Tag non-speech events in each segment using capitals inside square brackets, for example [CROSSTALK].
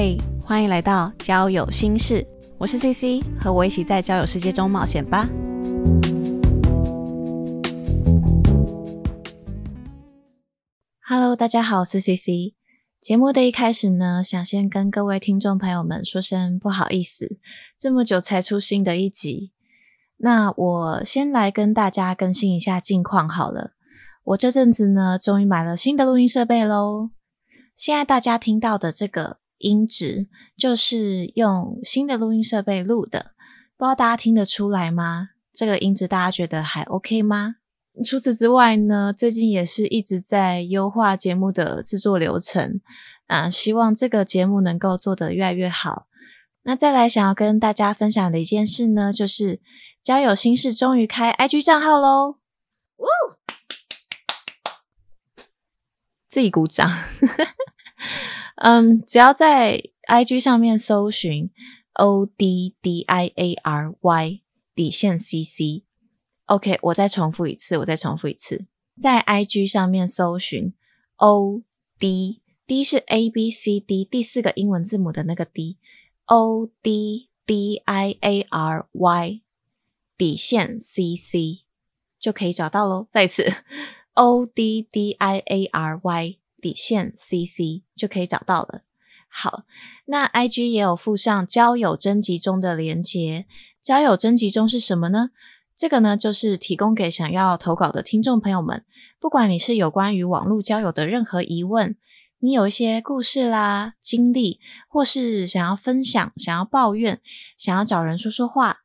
嘿，欢迎来到交友心事，我是 CC，和我一起在交友世界中冒险吧。Hello，大家好，我是 CC。节目的一开始呢，想先跟各位听众朋友们说声不好意思，这么久才出新的一集。那我先来跟大家更新一下近况好了。我这阵子呢，终于买了新的录音设备喽。现在大家听到的这个音质，就是用新的录音设备录的，不知道大家听得出来吗？这个音质大家觉得还 OK 吗？除此之外呢，最近也是一直在优化节目的制作流程，啊，希望这个节目能够做得越来越好。那再来想要跟大家分享的一件事呢，就是交友心事终于开 IG 账号喽！呜，自己鼓掌。嗯，只要在 IG 上面搜寻 O D D I A R Y 底线 CC。OK，我再重复一次，我再重复一次，在 IG 上面搜寻 O D D 是 A B C D 第四个英文字母的那个 D，O D D I A R Y 底线 CC 就可以找到喽。再一次 [LAUGHS] O D D I A R Y 底线 CC 就可以找到了。好，那 IG 也有附上交友征集中的连接。交友征集中是什么呢？这个呢，就是提供给想要投稿的听众朋友们，不管你是有关于网络交友的任何疑问，你有一些故事啦、经历，或是想要分享、想要抱怨、想要找人说说话，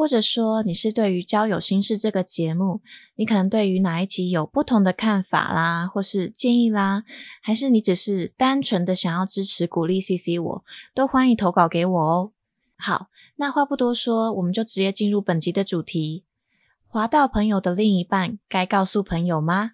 或者说你是对于交友心事这个节目，你可能对于哪一集有不同的看法啦，或是建议啦，还是你只是单纯的想要支持、鼓励 CC，我都欢迎投稿给我哦。好，那话不多说，我们就直接进入本集的主题。滑到朋友的另一半，该告诉朋友吗？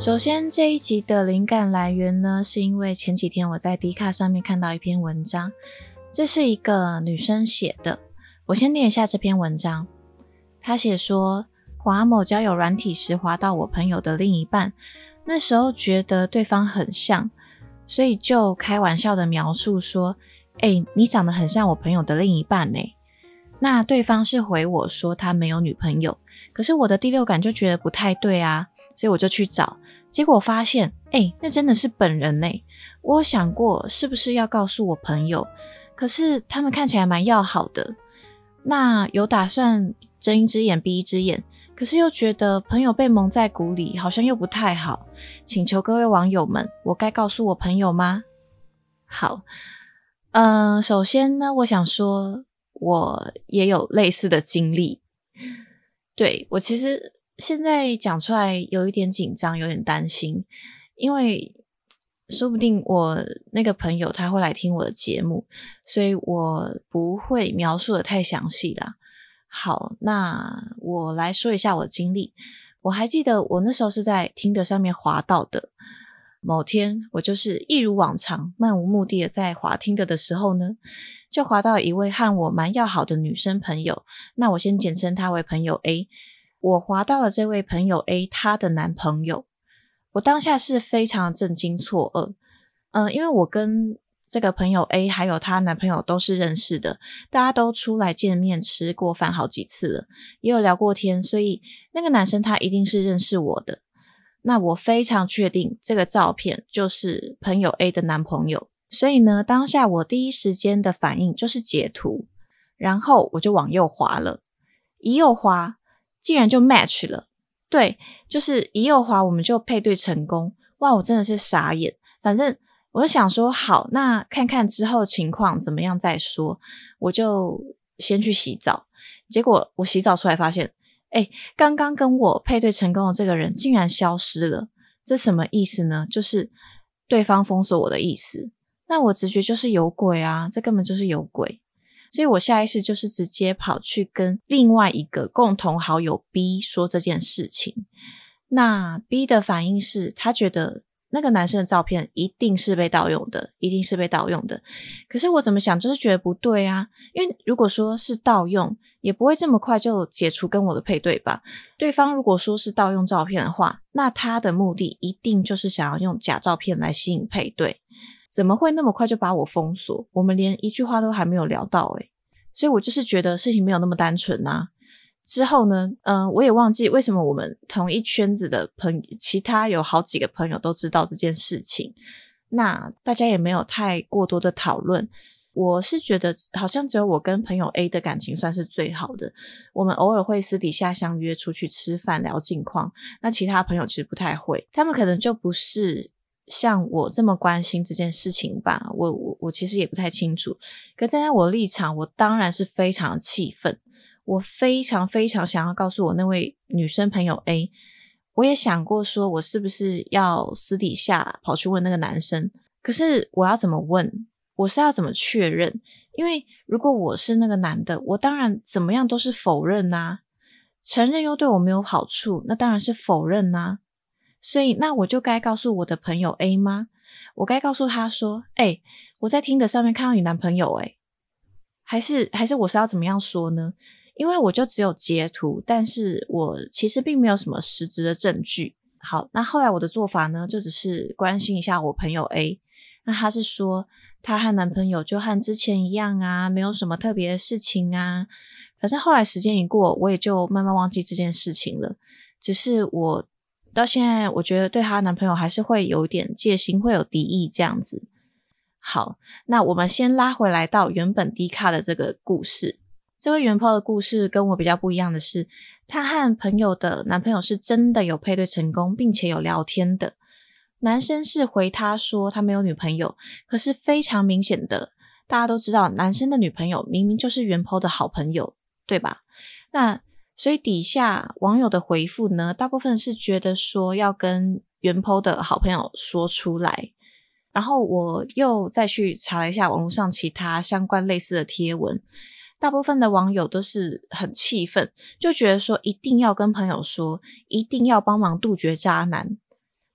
首先，这一集的灵感来源呢，是因为前几天我在 D 卡上面看到一篇文章，这是一个女生写的。我先念一下这篇文章。她写说，滑某交友软体时，滑到我朋友的另一半，那时候觉得对方很像，所以就开玩笑的描述说。哎，你长得很像我朋友的另一半呢。那对方是回我说他没有女朋友，可是我的第六感就觉得不太对啊，所以我就去找，结果发现，哎，那真的是本人呢。我想过是不是要告诉我朋友，可是他们看起来蛮要好的，那有打算睁一只眼闭一只眼，可是又觉得朋友被蒙在鼓里，好像又不太好。请求各位网友们，我该告诉我朋友吗？好。嗯，首先呢，我想说，我也有类似的经历。对我其实现在讲出来有一点紧张，有点担心，因为说不定我那个朋友他会来听我的节目，所以我不会描述的太详细啦。好，那我来说一下我的经历。我还记得我那时候是在听的上面滑到的。某天，我就是一如往常，漫无目的的在滑听的的时候呢，就滑到一位和我蛮要好的女生朋友。那我先简称她为朋友 A。我滑到了这位朋友 A 她的男朋友。我当下是非常震惊错愕，嗯，因为我跟这个朋友 A 还有她男朋友都是认识的，大家都出来见面吃过饭好几次了，也有聊过天，所以那个男生他一定是认识我的。那我非常确定这个照片就是朋友 A 的男朋友，所以呢，当下我第一时间的反应就是截图，然后我就往右滑了，一右滑竟然就 match 了，对，就是一右滑我们就配对成功，哇，我真的是傻眼。反正我就想说，好，那看看之后情况怎么样再说，我就先去洗澡。结果我洗澡出来发现。哎，刚刚跟我配对成功的这个人竟然消失了，这什么意思呢？就是对方封锁我的意思。那我直觉就是有鬼啊，这根本就是有鬼。所以我下意识就是直接跑去跟另外一个共同好友 B 说这件事情。那 B 的反应是他觉得那个男生的照片一定是被盗用的，一定是被盗用的。可是我怎么想，就是觉得不对啊。因为如果说是盗用，也不会这么快就解除跟我的配对吧？对方如果说是盗用照片的话，那他的目的一定就是想要用假照片来吸引配对。怎么会那么快就把我封锁？我们连一句话都还没有聊到诶所以我就是觉得事情没有那么单纯呐。之后呢，嗯，我也忘记为什么我们同一圈子的朋，其他有好几个朋友都知道这件事情，那大家也没有太过多的讨论。我是觉得好像只有我跟朋友 A 的感情算是最好的，我们偶尔会私底下相约出去吃饭聊近况，那其他朋友其实不太会，他们可能就不是像我这么关心这件事情吧。我我我其实也不太清楚，可站在我立场，我当然是非常气愤。我非常非常想要告诉我那位女生朋友 A，我也想过说，我是不是要私底下跑去问那个男生？可是我要怎么问？我是要怎么确认？因为如果我是那个男的，我当然怎么样都是否认呐。承认又对我没有好处，那当然是否认呐。所以那我就该告诉我的朋友 A 吗？我该告诉他说：“哎，我在听的上面看到你男朋友，哎，还是还是我是要怎么样说呢？”因为我就只有截图，但是我其实并没有什么实质的证据。好，那后来我的做法呢，就只是关心一下我朋友 A。那他是说，她和男朋友就和之前一样啊，没有什么特别的事情啊。反正后来时间一过，我也就慢慢忘记这件事情了。只是我到现在，我觉得对她男朋友还是会有点戒心，会有敌意这样子。好，那我们先拉回来到原本低卡的这个故事。这位元抛的故事跟我比较不一样的是，她和朋友的男朋友是真的有配对成功，并且有聊天的。男生是回她说他没有女朋友，可是非常明显的，大家都知道男生的女朋友明明就是元抛的好朋友，对吧？那所以底下网友的回复呢，大部分是觉得说要跟原 po 的好朋友说出来。然后我又再去查了一下网络上其他相关类似的贴文。大部分的网友都是很气愤，就觉得说一定要跟朋友说，一定要帮忙杜绝渣男。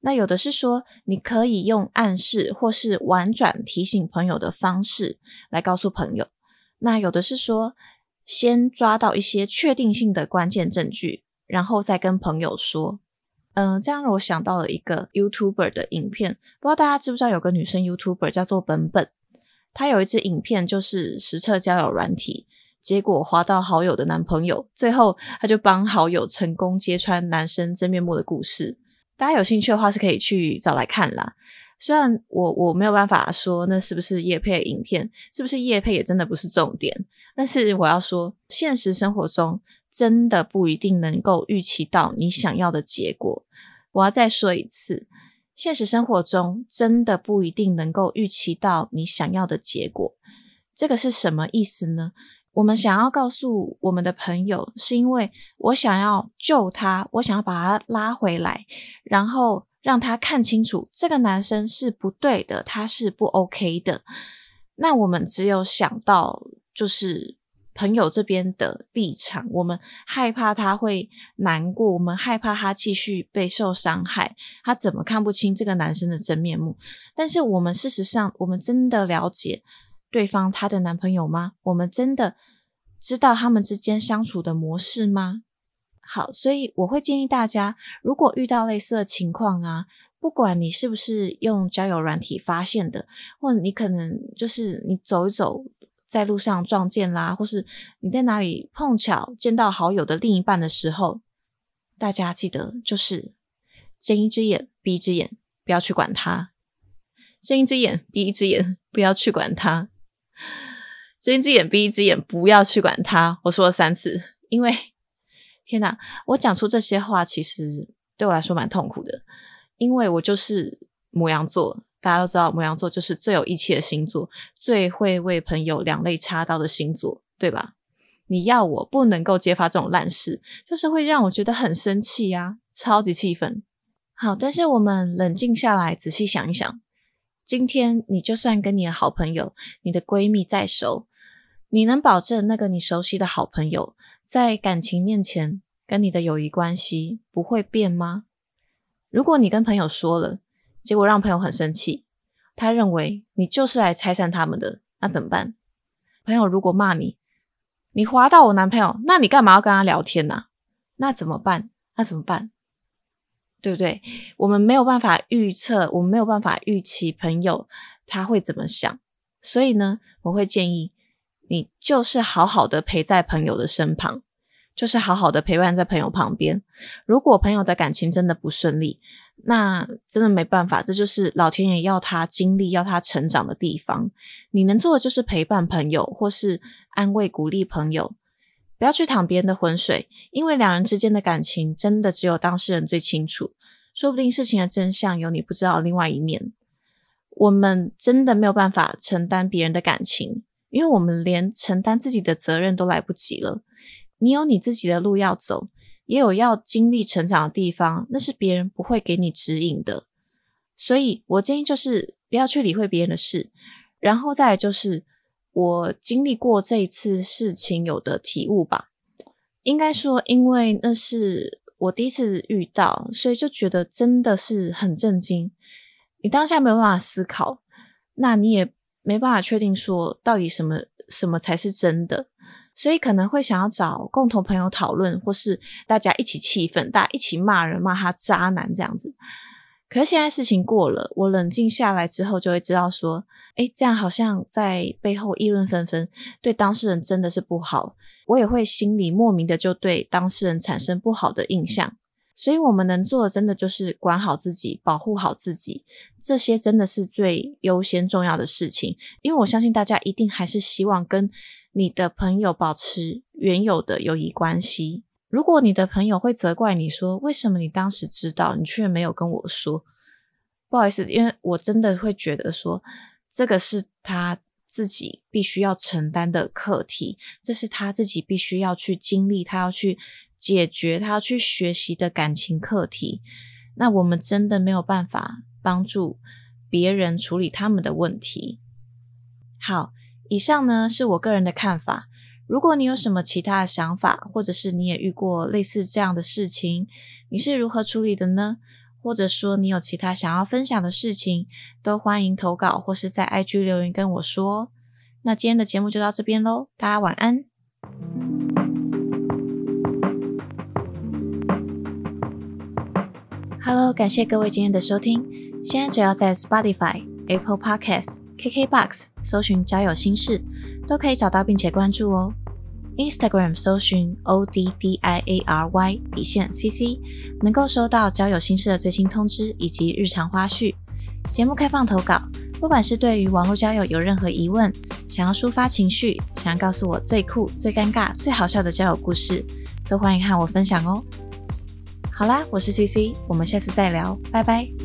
那有的是说，你可以用暗示或是婉转提醒朋友的方式来告诉朋友。那有的是说，先抓到一些确定性的关键证据，然后再跟朋友说。嗯，这样让我想到了一个 YouTuber 的影片，不知道大家知不知道有个女生 YouTuber 叫做本本。她有一支影片，就是实测交友软体，结果滑到好友的男朋友，最后她就帮好友成功揭穿男生真面目的故事。大家有兴趣的话，是可以去找来看啦。虽然我我没有办法说那是不是叶配影片，是不是叶配也真的不是重点，但是我要说，现实生活中真的不一定能够预期到你想要的结果。我要再说一次。现实生活中真的不一定能够预期到你想要的结果，这个是什么意思呢？我们想要告诉我们的朋友，是因为我想要救他，我想要把他拉回来，然后让他看清楚这个男生是不对的，他是不 OK 的。那我们只有想到就是。朋友这边的立场，我们害怕他会难过，我们害怕他继续被受伤害，他怎么看不清这个男生的真面目？但是我们事实上，我们真的了解对方他的男朋友吗？我们真的知道他们之间相处的模式吗？好，所以我会建议大家，如果遇到类似的情况啊，不管你是不是用交友软体发现的，或你可能就是你走一走。在路上撞见啦，或是你在哪里碰巧见到好友的另一半的时候，大家记得就是睁一只眼闭一只眼，不要去管他；睁一只眼闭一只眼，不要去管他；[LAUGHS] 睁一只眼闭一只眼，不要去管他。我说了三次，因为天哪，我讲出这些话其实对我来说蛮痛苦的，因为我就是母羊座。大家都知道，摩羊座就是最有义气的星座，最会为朋友两肋插刀的星座，对吧？你要我不能够揭发这种烂事，就是会让我觉得很生气呀，超级气愤。好，但是我们冷静下来，仔细想一想，今天你就算跟你的好朋友、你的闺蜜再熟，你能保证那个你熟悉的好朋友在感情面前跟你的友谊关系不会变吗？如果你跟朋友说了，结果让朋友很生气，他认为你就是来拆散他们的，那怎么办？朋友如果骂你，你划到我男朋友，那你干嘛要跟他聊天呢？那怎么办？那怎么办？对不对？我们没有办法预测，我们没有办法预期朋友他会怎么想，所以呢，我会建议你就是好好的陪在朋友的身旁，就是好好的陪伴在朋友旁边。如果朋友的感情真的不顺利，那真的没办法，这就是老天爷要他经历、要他成长的地方。你能做的就是陪伴朋友，或是安慰、鼓励朋友。不要去淌别人的浑水，因为两人之间的感情真的只有当事人最清楚。说不定事情的真相有你不知道另外一面。我们真的没有办法承担别人的感情，因为我们连承担自己的责任都来不及了。你有你自己的路要走，也有要经历成长的地方，那是别人不会给你指引的。所以我建议就是不要去理会别人的事，然后再就是。我经历过这一次事情有的体悟吧，应该说，因为那是我第一次遇到，所以就觉得真的是很震惊。你当下没有办法思考，那你也没办法确定说到底什么什么才是真的，所以可能会想要找共同朋友讨论，或是大家一起气愤，大家一起骂人，骂他渣男这样子。可是现在事情过了，我冷静下来之后，就会知道说。哎，这样好像在背后议论纷纷，对当事人真的是不好。我也会心里莫名的就对当事人产生不好的印象。所以，我们能做的真的就是管好自己，保护好自己，这些真的是最优先重要的事情。因为我相信大家一定还是希望跟你的朋友保持原有的友谊关系。如果你的朋友会责怪你说，为什么你当时知道，你却没有跟我说？不好意思，因为我真的会觉得说。这个是他自己必须要承担的课题，这是他自己必须要去经历，他要去解决，他要去学习的感情课题。那我们真的没有办法帮助别人处理他们的问题。好，以上呢是我个人的看法。如果你有什么其他的想法，或者是你也遇过类似这样的事情，你是如何处理的呢？或者说你有其他想要分享的事情，都欢迎投稿或是在 IG 留言跟我说。那今天的节目就到这边喽，大家晚安。Hello，感谢各位今天的收听。现在只要在 Spotify、Apple Podcast、KKBox 搜寻交友心事，都可以找到并且关注哦。Instagram 搜寻 O D D I A R Y 底线 C C，能够收到交友心事的最新通知以及日常花絮。节目开放投稿，不管是对于网络交友有任何疑问，想要抒发情绪，想要告诉我最酷、最尴尬、最好笑的交友故事，都欢迎和我分享哦。好啦，我是 C C，我们下次再聊，拜拜。